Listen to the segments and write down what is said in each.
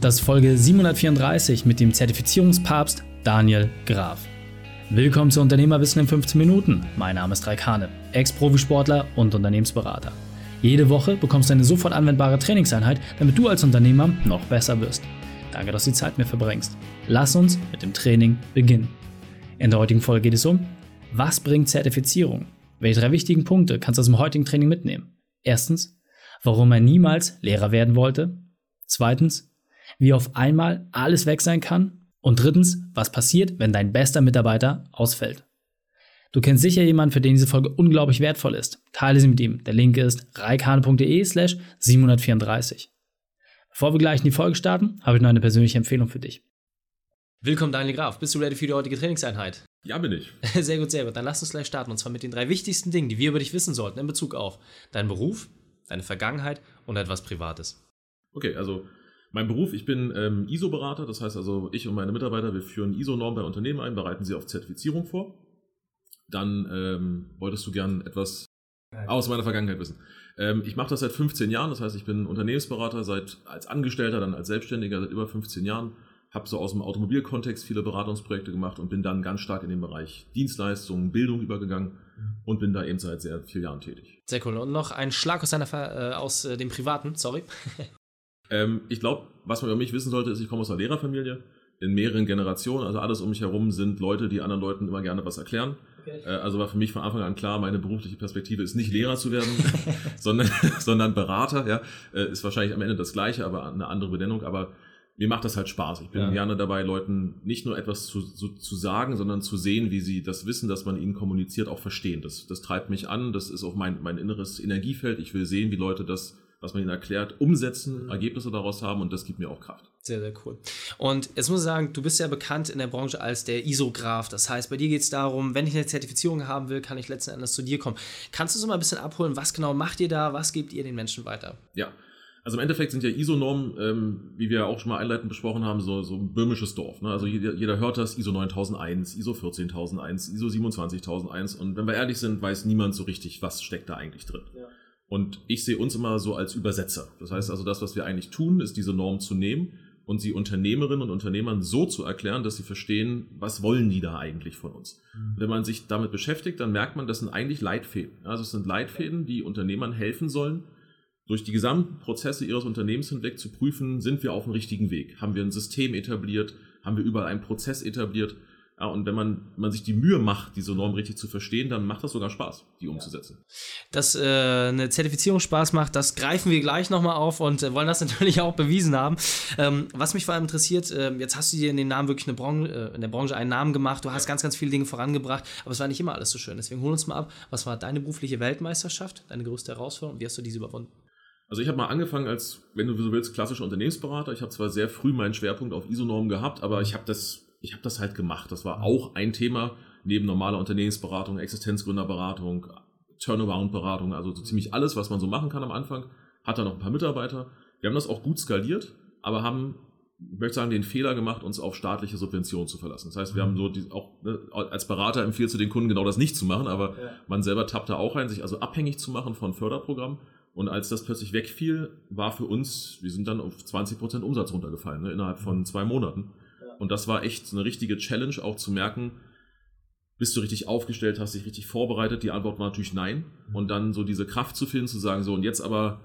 Das ist Folge 734 mit dem Zertifizierungspapst Daniel Graf. Willkommen zu Unternehmerwissen in 15 Minuten. Mein Name ist Raikane, Ex-Profisportler und Unternehmensberater. Jede Woche bekommst du eine sofort anwendbare Trainingseinheit, damit du als Unternehmer noch besser wirst. Danke, dass du die Zeit mir verbringst. Lass uns mit dem Training beginnen. In der heutigen Folge geht es um, was bringt Zertifizierung? Welche drei wichtigen Punkte kannst du aus dem heutigen Training mitnehmen? Erstens, warum er niemals Lehrer werden wollte. Zweitens, wie auf einmal alles weg sein kann. Und drittens, was passiert, wenn dein bester Mitarbeiter ausfällt. Du kennst sicher jemanden, für den diese Folge unglaublich wertvoll ist. Teile sie mit ihm. Der Link ist reikane.de slash 734. Bevor wir gleich in die Folge starten, habe ich noch eine persönliche Empfehlung für dich. Willkommen, Daniel Graf. Bist du ready für die heutige Trainingseinheit? Ja, bin ich. Sehr gut, sehr gut. Dann lass uns gleich starten. Und zwar mit den drei wichtigsten Dingen, die wir über dich wissen sollten in Bezug auf deinen Beruf, deine Vergangenheit und etwas Privates. Okay, also mein Beruf, ich bin ähm, ISO-Berater, das heißt also, ich und meine Mitarbeiter, wir führen ISO-Normen bei Unternehmen ein, bereiten sie auf Zertifizierung vor. Dann ähm, wolltest du gern etwas aus meiner Vergangenheit wissen. Ähm, ich mache das seit 15 Jahren, das heißt, ich bin Unternehmensberater seit als Angestellter, dann als Selbstständiger seit über 15 Jahren, habe so aus dem Automobilkontext viele Beratungsprojekte gemacht und bin dann ganz stark in den Bereich Dienstleistungen, Bildung übergegangen und bin da eben seit sehr vielen Jahren tätig. Sehr cool. Und noch ein Schlag aus, deiner, äh, aus äh, dem Privaten, sorry. Ähm, ich glaube, was man über mich wissen sollte, ist, ich komme aus einer Lehrerfamilie in mehreren Generationen. Also alles um mich herum sind Leute, die anderen Leuten immer gerne was erklären. Okay. Äh, also war für mich von Anfang an klar, meine berufliche Perspektive ist nicht Lehrer zu werden, sondern, sondern Berater. Ja, äh, ist wahrscheinlich am Ende das Gleiche, aber eine andere Benennung. Aber mir macht das halt Spaß. Ich bin ja. gerne dabei, Leuten nicht nur etwas zu, zu, zu, sagen, sondern zu sehen, wie sie das Wissen, das man ihnen kommuniziert, auch verstehen. Das, das treibt mich an. Das ist auch mein, mein inneres Energiefeld. Ich will sehen, wie Leute das was man ihnen erklärt, umsetzen, mhm. Ergebnisse daraus haben und das gibt mir auch Kraft. Sehr, sehr cool. Und jetzt muss ich sagen, du bist ja bekannt in der Branche als der ISO-Graf. Das heißt, bei dir geht es darum, wenn ich eine Zertifizierung haben will, kann ich letzten Endes zu dir kommen. Kannst du so mal ein bisschen abholen, was genau macht ihr da, was gebt ihr den Menschen weiter? Ja, also im Endeffekt sind ja ISO-Normen, ähm, wie wir auch schon mal einleitend besprochen haben, so, so ein böhmisches Dorf. Ne? Also jeder, jeder, hört das, ISO 9001, ISO 14001, ISO 27001 und wenn wir ehrlich sind, weiß niemand so richtig, was steckt da eigentlich drin. Ja. Und ich sehe uns immer so als Übersetzer. Das heißt also, das, was wir eigentlich tun, ist diese Norm zu nehmen und sie Unternehmerinnen und Unternehmern so zu erklären, dass sie verstehen, was wollen die da eigentlich von uns. Mhm. Wenn man sich damit beschäftigt, dann merkt man, das sind eigentlich Leitfäden. Also es sind Leitfäden, die Unternehmern helfen sollen, durch die gesamten Prozesse ihres Unternehmens hinweg zu prüfen, sind wir auf dem richtigen Weg? Haben wir ein System etabliert? Haben wir überall einen Prozess etabliert? Ja, und wenn man, man sich die Mühe macht, diese Norm richtig zu verstehen, dann macht das sogar Spaß, die umzusetzen. Dass äh, eine Zertifizierung Spaß macht, das greifen wir gleich nochmal auf und äh, wollen das natürlich auch bewiesen haben. Ähm, was mich vor allem interessiert, äh, jetzt hast du dir in den Namen wirklich eine Branche, äh, in der Branche einen Namen gemacht, du hast ganz, ganz viele Dinge vorangebracht, aber es war nicht immer alles so schön. Deswegen hol uns mal ab, was war deine berufliche Weltmeisterschaft, deine größte Herausforderung und wie hast du diese überwunden? Also ich habe mal angefangen als, wenn du so willst, klassischer Unternehmensberater. Ich habe zwar sehr früh meinen Schwerpunkt auf ISO-Normen gehabt, aber ich habe das ich habe das halt gemacht. Das war auch ein Thema neben normaler Unternehmensberatung, Existenzgründerberatung, Turnaround-Beratung, also so ziemlich alles, was man so machen kann am Anfang. Hat da noch ein paar Mitarbeiter. Wir haben das auch gut skaliert, aber haben, ich möchte sagen, den Fehler gemacht, uns auf staatliche Subventionen zu verlassen. Das heißt, wir haben so die, auch ne, als Berater empfiehlt du den Kunden genau das nicht zu machen, aber ja. man selber tappt da auch rein, sich also abhängig zu machen von Förderprogrammen. Und als das plötzlich wegfiel, war für uns, wir sind dann auf 20% Umsatz runtergefallen, ne, innerhalb von zwei Monaten. Und das war echt eine richtige Challenge, auch zu merken, bist du richtig aufgestellt, hast dich richtig vorbereitet? Die Antwort war natürlich nein. Und dann so diese Kraft zu finden, zu sagen, so und jetzt aber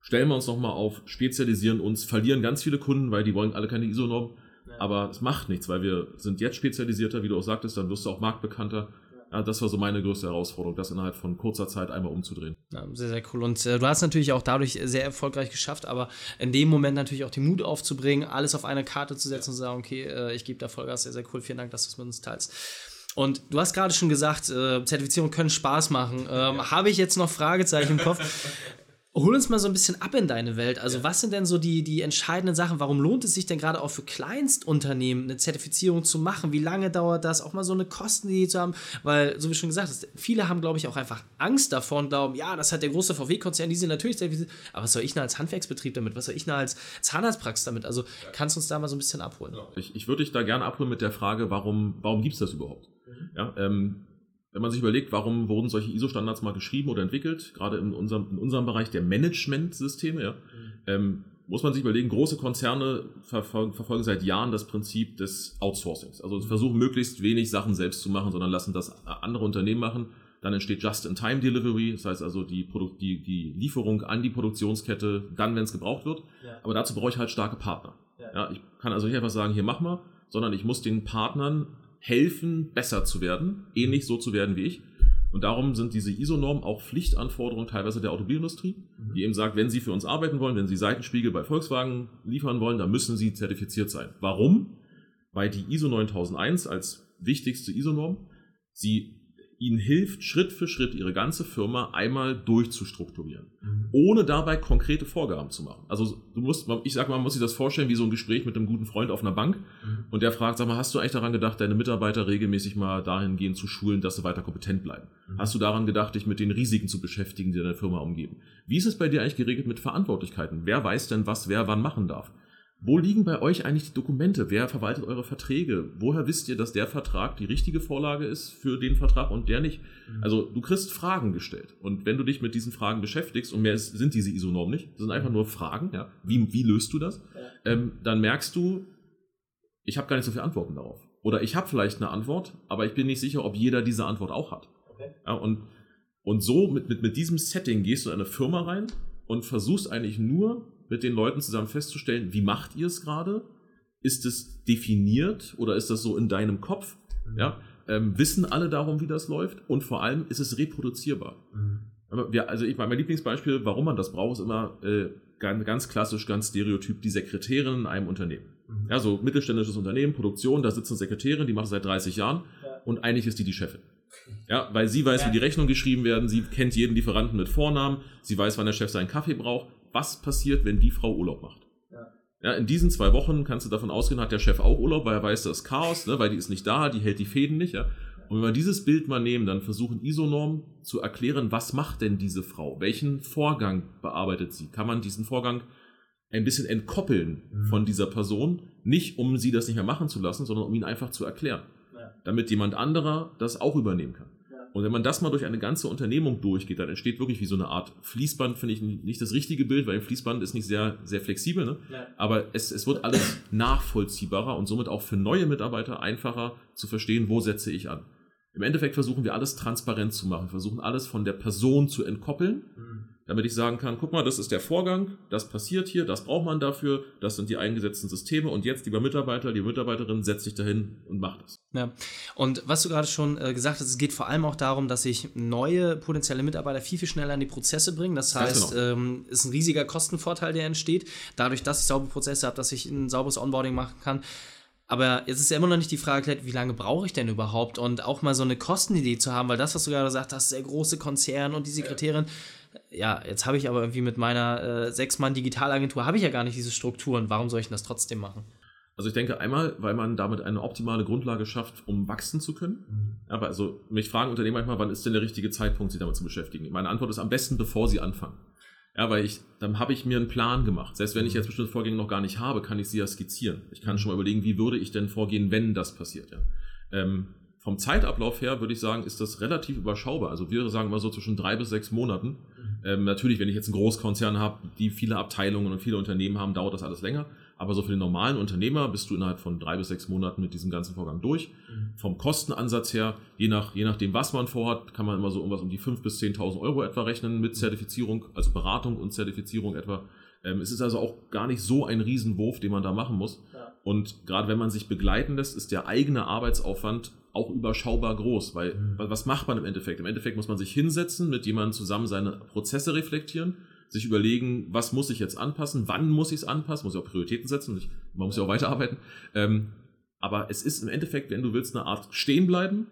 stellen wir uns nochmal auf, spezialisieren uns, verlieren ganz viele Kunden, weil die wollen alle keine ISO-Norm. Ja. Aber es macht nichts, weil wir sind jetzt spezialisierter, wie du auch sagtest, dann wirst du auch marktbekannter. Ja, das war so meine größte Herausforderung, das innerhalb von kurzer Zeit einmal umzudrehen. Ja, sehr, sehr cool. Und äh, du hast natürlich auch dadurch sehr erfolgreich geschafft, aber in dem Moment natürlich auch den Mut aufzubringen, alles auf eine Karte zu setzen und zu sagen, okay, äh, ich gebe da Vollgas, sehr, sehr cool, vielen Dank, dass du es mit uns teilst. Und du hast gerade schon gesagt, äh, Zertifizierungen können Spaß machen. Ähm, ja. Habe ich jetzt noch Fragezeichen im Kopf? Hol uns mal so ein bisschen ab in deine Welt. Also, ja. was sind denn so die, die entscheidenden Sachen? Warum lohnt es sich denn gerade auch für Kleinstunternehmen eine Zertifizierung zu machen? Wie lange dauert das? Auch mal so eine Kostenidee zu haben? Weil, so wie schon gesagt hast, viele haben, glaube ich, auch einfach Angst davor und glauben, ja, das hat der große VW-Konzern, die sind natürlich zertifiziert. Aber was soll ich denn als Handwerksbetrieb damit? Was soll ich denn als Zahnarztpraxis damit? Also, kannst du uns da mal so ein bisschen abholen? Ich, ich würde dich da gerne abholen mit der Frage, warum, warum gibt es das überhaupt? Mhm. Ja, ähm, wenn man sich überlegt, warum wurden solche ISO-Standards mal geschrieben oder entwickelt, gerade in unserem, in unserem Bereich der Management-Systeme, ja, mhm. ähm, muss man sich überlegen, große Konzerne verfolgen, verfolgen, seit Jahren das Prinzip des Outsourcings. Also versuchen möglichst wenig Sachen selbst zu machen, sondern lassen das andere Unternehmen machen. Dann entsteht Just-in-Time-Delivery, das heißt also die, die, die, Lieferung an die Produktionskette, dann, wenn es gebraucht wird. Ja. Aber dazu brauche ich halt starke Partner. Ja. ja. ich kann also nicht einfach sagen, hier mach mal, sondern ich muss den Partnern helfen, besser zu werden, ähnlich so zu werden wie ich. Und darum sind diese ISO-Normen auch Pflichtanforderungen teilweise der Automobilindustrie, mhm. die eben sagt, wenn Sie für uns arbeiten wollen, wenn Sie Seitenspiegel bei Volkswagen liefern wollen, dann müssen Sie zertifiziert sein. Warum? Weil die ISO 9001 als wichtigste ISO-Norm sie ihnen hilft, Schritt für Schritt ihre ganze Firma einmal durchzustrukturieren, mhm. ohne dabei konkrete Vorgaben zu machen. Also du musst, ich sag mal, man muss sich das vorstellen wie so ein Gespräch mit einem guten Freund auf einer Bank mhm. und der fragt, sag mal, hast du eigentlich daran gedacht, deine Mitarbeiter regelmäßig mal dahingehend zu schulen, dass sie weiter kompetent bleiben? Mhm. Hast du daran gedacht, dich mit den Risiken zu beschäftigen, die deine Firma umgeben? Wie ist es bei dir eigentlich geregelt mit Verantwortlichkeiten? Wer weiß denn, was wer wann machen darf? Wo liegen bei euch eigentlich die Dokumente? Wer verwaltet eure Verträge? Woher wisst ihr, dass der Vertrag die richtige Vorlage ist für den Vertrag und der nicht? Mhm. Also du kriegst Fragen gestellt. Und wenn du dich mit diesen Fragen beschäftigst, und mehr sind diese ISO-Normen nicht, das sind einfach nur Fragen, ja, wie, wie löst du das? Ähm, dann merkst du, ich habe gar nicht so viele Antworten darauf. Oder ich habe vielleicht eine Antwort, aber ich bin nicht sicher, ob jeder diese Antwort auch hat. Okay. Ja, und, und so mit, mit, mit diesem Setting gehst du in eine Firma rein und versuchst eigentlich nur mit den Leuten zusammen festzustellen, wie macht ihr es gerade? Ist es definiert oder ist das so in deinem Kopf? Mhm. Ja, ähm, wissen alle darum, wie das läuft? Und vor allem ist es reproduzierbar. Mhm. Wir, also ich mein Lieblingsbeispiel, warum man das braucht, ist immer äh, ganz, ganz klassisch, ganz stereotyp die Sekretärin in einem Unternehmen. Mhm. Ja, so mittelständisches Unternehmen, Produktion, da sitzt eine Sekretärin, die macht es seit 30 Jahren ja. und eigentlich ist die die Chefin. Ja, weil sie weiß, ja. wie die Rechnungen geschrieben werden, sie kennt jeden Lieferanten mit Vornamen, sie weiß, wann der Chef seinen Kaffee braucht was passiert, wenn die Frau Urlaub macht. Ja. ja. in diesen zwei Wochen kannst du davon ausgehen, hat der Chef auch Urlaub, weil er weiß, das ist Chaos, ne, weil die ist nicht da, die hält die Fäden nicht. Ja. Und wenn wir dieses Bild mal nehmen, dann versuchen ISO-Normen zu erklären, was macht denn diese Frau? Welchen Vorgang bearbeitet sie? Kann man diesen Vorgang ein bisschen entkoppeln mhm. von dieser Person? Nicht, um sie das nicht mehr machen zu lassen, sondern um ihn einfach zu erklären. Ja. Damit jemand anderer das auch übernehmen kann. Und wenn man das mal durch eine ganze Unternehmung durchgeht, dann entsteht wirklich wie so eine Art Fließband, finde ich nicht das richtige Bild, weil ein Fließband ist nicht sehr, sehr flexibel, ne? Ja. aber es, es wird alles nachvollziehbarer und somit auch für neue Mitarbeiter einfacher zu verstehen, wo setze ich an. Im Endeffekt versuchen wir alles transparent zu machen, versuchen alles von der Person zu entkoppeln. Mhm damit ich sagen kann, guck mal, das ist der Vorgang, das passiert hier, das braucht man dafür, das sind die eingesetzten Systeme und jetzt, lieber Mitarbeiter, liebe Mitarbeiterin, setz dich dahin und mach das. Ja, und was du gerade schon äh, gesagt hast, es geht vor allem auch darum, dass sich neue potenzielle Mitarbeiter viel, viel schneller in die Prozesse bringen. Das heißt, genau. ähm, ist ein riesiger Kostenvorteil, der entsteht, dadurch, dass ich saubere Prozesse habe, dass ich ein sauberes Onboarding machen kann. Aber jetzt ist ja immer noch nicht die Frage, wie lange brauche ich denn überhaupt? Und auch mal so eine Kostenidee zu haben, weil das, was du gerade gesagt hast, der große Konzern und die Sekretärin, ja ja, jetzt habe ich aber irgendwie mit meiner äh, Sechs-Mann-Digitalagentur, habe ich ja gar nicht diese Strukturen. Warum soll ich denn das trotzdem machen? Also ich denke einmal, weil man damit eine optimale Grundlage schafft, um wachsen zu können. Mhm. Aber also mich fragen Unternehmen manchmal, wann ist denn der richtige Zeitpunkt, sich damit zu beschäftigen? Meine Antwort ist am besten, bevor sie anfangen. Ja, weil ich, dann habe ich mir einen Plan gemacht. Selbst wenn ich mhm. jetzt bestimmte Vorgänge noch gar nicht habe, kann ich sie ja skizzieren. Ich kann mhm. schon mal überlegen, wie würde ich denn vorgehen, wenn das passiert. Ja. Ähm, vom Zeitablauf her würde ich sagen, ist das relativ überschaubar. Also wir sagen mal so zwischen drei bis sechs Monaten. Mhm. Ähm, natürlich, wenn ich jetzt einen Großkonzern habe, die viele Abteilungen und viele Unternehmen haben, dauert das alles länger. Aber so für den normalen Unternehmer bist du innerhalb von drei bis sechs Monaten mit diesem ganzen Vorgang durch. Mhm. Vom Kostenansatz her, je, nach, je nachdem, was man vorhat, kann man immer so irgendwas um die 5.000 bis 10.000 Euro etwa rechnen mit. Zertifizierung, also Beratung und Zertifizierung etwa. Ähm, es ist also auch gar nicht so ein Riesenwurf, den man da machen muss. Ja. Und gerade wenn man sich begleiten lässt, ist der eigene Arbeitsaufwand auch überschaubar groß, weil mhm. was macht man im Endeffekt? Im Endeffekt muss man sich hinsetzen, mit jemandem zusammen seine Prozesse reflektieren, sich überlegen, was muss ich jetzt anpassen, wann muss ich es anpassen, muss ich auch Prioritäten setzen, ich, man muss ja auch weiterarbeiten. Ähm, aber es ist im Endeffekt, wenn du willst, eine Art stehen bleiben,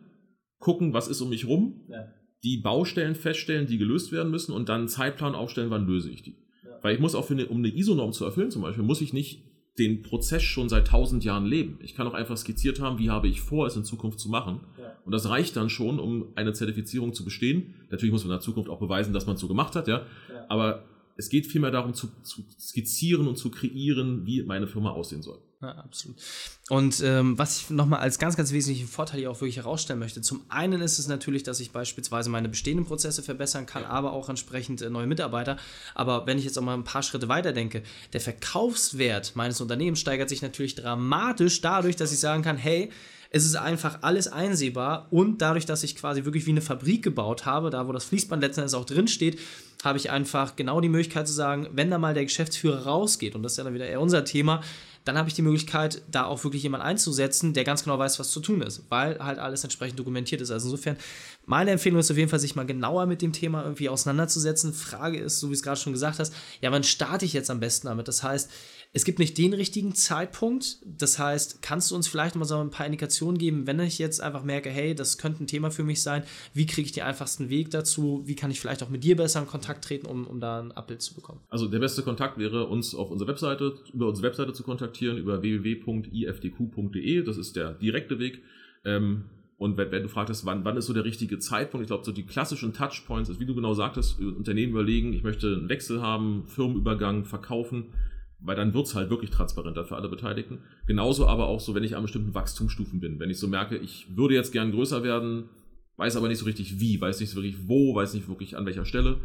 gucken, was ist um mich rum, ja. die Baustellen feststellen, die gelöst werden müssen und dann einen Zeitplan aufstellen, wann löse ich die. Ja. Weil ich muss auch für eine, um eine ISO-Norm zu erfüllen zum Beispiel, muss ich nicht den Prozess schon seit tausend Jahren leben. Ich kann auch einfach skizziert haben, wie habe ich vor, es in Zukunft zu machen. Ja. Und das reicht dann schon, um eine Zertifizierung zu bestehen. Natürlich muss man in der Zukunft auch beweisen, dass man es so gemacht hat, ja. ja. Aber es geht vielmehr darum zu, zu skizzieren und zu kreieren, wie meine Firma aussehen soll. Ja, absolut. Und ähm, was ich nochmal als ganz, ganz wesentlichen Vorteil hier auch wirklich herausstellen möchte, zum einen ist es natürlich, dass ich beispielsweise meine bestehenden Prozesse verbessern kann, ja. aber auch entsprechend äh, neue Mitarbeiter. Aber wenn ich jetzt auch mal ein paar Schritte weiter denke, der Verkaufswert meines Unternehmens steigert sich natürlich dramatisch dadurch, dass ich sagen kann, hey, es ist einfach alles einsehbar und dadurch, dass ich quasi wirklich wie eine Fabrik gebaut habe, da wo das Fließband letztendlich auch drin steht, habe ich einfach genau die Möglichkeit zu sagen, wenn da mal der Geschäftsführer rausgeht, und das ist ja dann wieder eher unser Thema, dann habe ich die Möglichkeit, da auch wirklich jemanden einzusetzen, der ganz genau weiß, was zu tun ist, weil halt alles entsprechend dokumentiert ist. Also insofern, meine Empfehlung ist auf jeden Fall, sich mal genauer mit dem Thema irgendwie auseinanderzusetzen. Frage ist, so wie es gerade schon gesagt hast, ja, wann starte ich jetzt am besten damit? Das heißt, es gibt nicht den richtigen Zeitpunkt. Das heißt, kannst du uns vielleicht mal so ein paar Indikationen geben, wenn ich jetzt einfach merke, hey, das könnte ein Thema für mich sein. Wie kriege ich den einfachsten Weg dazu? Wie kann ich vielleicht auch mit dir besser in Kontakt treten, um, um da ein Abbild zu bekommen? Also der beste Kontakt wäre, uns auf unserer Webseite, über unsere Webseite zu kontaktieren, über www.ifdq.de. Das ist der direkte Weg. Ähm, und wenn, wenn, du fragtest, wann, wann ist so der richtige Zeitpunkt, ich glaube, so die klassischen Touchpoints ist, wie du genau sagtest, Unternehmen überlegen, ich möchte einen Wechsel haben, Firmenübergang, verkaufen weil dann wird's halt wirklich transparenter für alle Beteiligten. Genauso aber auch so, wenn ich an bestimmten Wachstumsstufen bin. Wenn ich so merke, ich würde jetzt gern größer werden, weiß aber nicht so richtig wie, weiß nicht so wirklich wo, weiß nicht wirklich an welcher Stelle.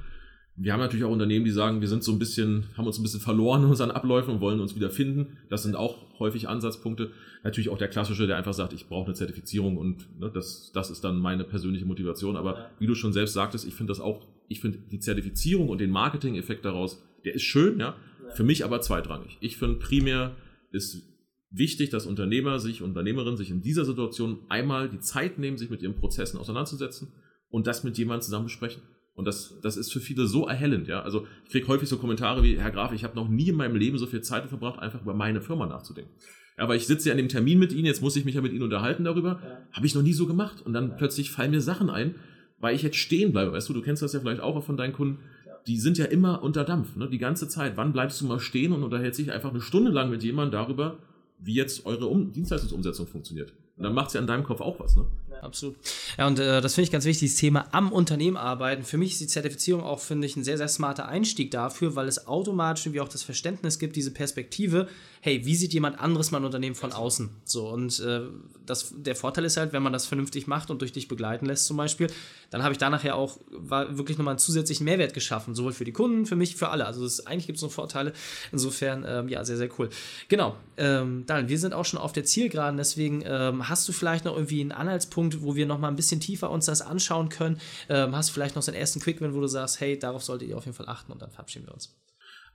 Wir haben natürlich auch Unternehmen, die sagen, wir sind so ein bisschen, haben uns ein bisschen verloren in unseren Abläufen und wollen uns wieder finden. Das sind auch häufig Ansatzpunkte. Natürlich auch der klassische, der einfach sagt, ich brauche eine Zertifizierung und ne, das, das ist dann meine persönliche Motivation. Aber wie du schon selbst sagtest, ich finde das auch, ich finde die Zertifizierung und den Marketing-Effekt daraus, der ist schön, ja. Für mich aber zweitrangig. Ich finde primär ist wichtig, dass Unternehmer sich, Unternehmerinnen sich in dieser Situation einmal die Zeit nehmen, sich mit ihren Prozessen auseinanderzusetzen und das mit jemandem zusammen besprechen. Und das, das ist für viele so erhellend, ja. Also ich kriege häufig so Kommentare wie, Herr Graf, ich habe noch nie in meinem Leben so viel Zeit verbracht, einfach über meine Firma nachzudenken. Ja, aber ich sitze ja an dem Termin mit Ihnen, jetzt muss ich mich ja mit Ihnen unterhalten darüber. Ja. Habe ich noch nie so gemacht. Und dann ja. plötzlich fallen mir Sachen ein, weil ich jetzt stehen bleibe. Weißt du, du kennst das ja vielleicht auch von deinen Kunden die sind ja immer unter Dampf, ne? die ganze Zeit. Wann bleibst du mal stehen und unterhältst dich einfach eine Stunde lang mit jemandem darüber, wie jetzt eure um Dienstleistungsumsetzung funktioniert? Und dann macht es ja in deinem Kopf auch was. Ne? absolut. Ja, und äh, das finde ich ganz wichtig, das Thema am Unternehmen arbeiten. Für mich ist die Zertifizierung auch, finde ich, ein sehr, sehr smarter Einstieg dafür, weil es automatisch wie auch das Verständnis gibt, diese Perspektive, hey, wie sieht jemand anderes mein Unternehmen von außen? So, und äh, das, der Vorteil ist halt, wenn man das vernünftig macht und durch dich begleiten lässt zum Beispiel, dann habe ich da nachher auch war wirklich nochmal einen zusätzlichen Mehrwert geschaffen, sowohl für die Kunden, für mich, für alle. Also ist, eigentlich gibt es noch Vorteile. Insofern, ähm, ja, sehr, sehr cool. Genau, ähm, dann, wir sind auch schon auf der Zielgeraden, deswegen ähm, hast du vielleicht noch irgendwie einen Anhaltspunkt, Punkt, wo wir noch mal ein bisschen tiefer uns das anschauen können. Ähm, hast du vielleicht noch so einen ersten Quick-Win, wo du sagst, hey, darauf solltet ihr auf jeden Fall achten und dann verabschieden wir uns.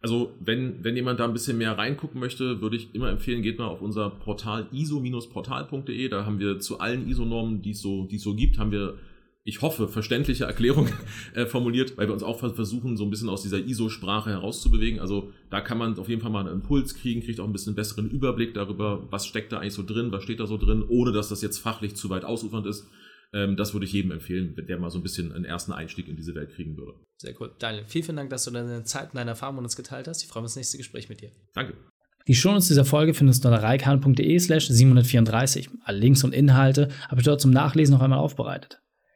Also, wenn, wenn jemand da ein bisschen mehr reingucken möchte, würde ich immer empfehlen, geht mal auf unser Portal iso-portal.de. Da haben wir zu allen ISO-Normen, die so, die es so gibt, haben wir ich hoffe, verständliche Erklärung äh, formuliert, weil wir uns auch versuchen, so ein bisschen aus dieser ISO-Sprache herauszubewegen. Also da kann man auf jeden Fall mal einen Impuls kriegen, kriegt auch ein bisschen besseren Überblick darüber, was steckt da eigentlich so drin, was steht da so drin, ohne dass das jetzt fachlich zu weit ausufernd ist. Ähm, das würde ich jedem empfehlen, der mal so ein bisschen einen ersten Einstieg in diese Welt kriegen würde. Sehr cool. Daniel, vielen, vielen Dank, dass du deine Zeit und deine Erfahrungen mit uns geteilt hast. Ich freue mich auf das nächste Gespräch mit dir. Danke. Die Shownotes dieser Folge findest du unter reikane.de slash 734. Alle Links und Inhalte habe ich dort zum Nachlesen noch einmal aufbereitet.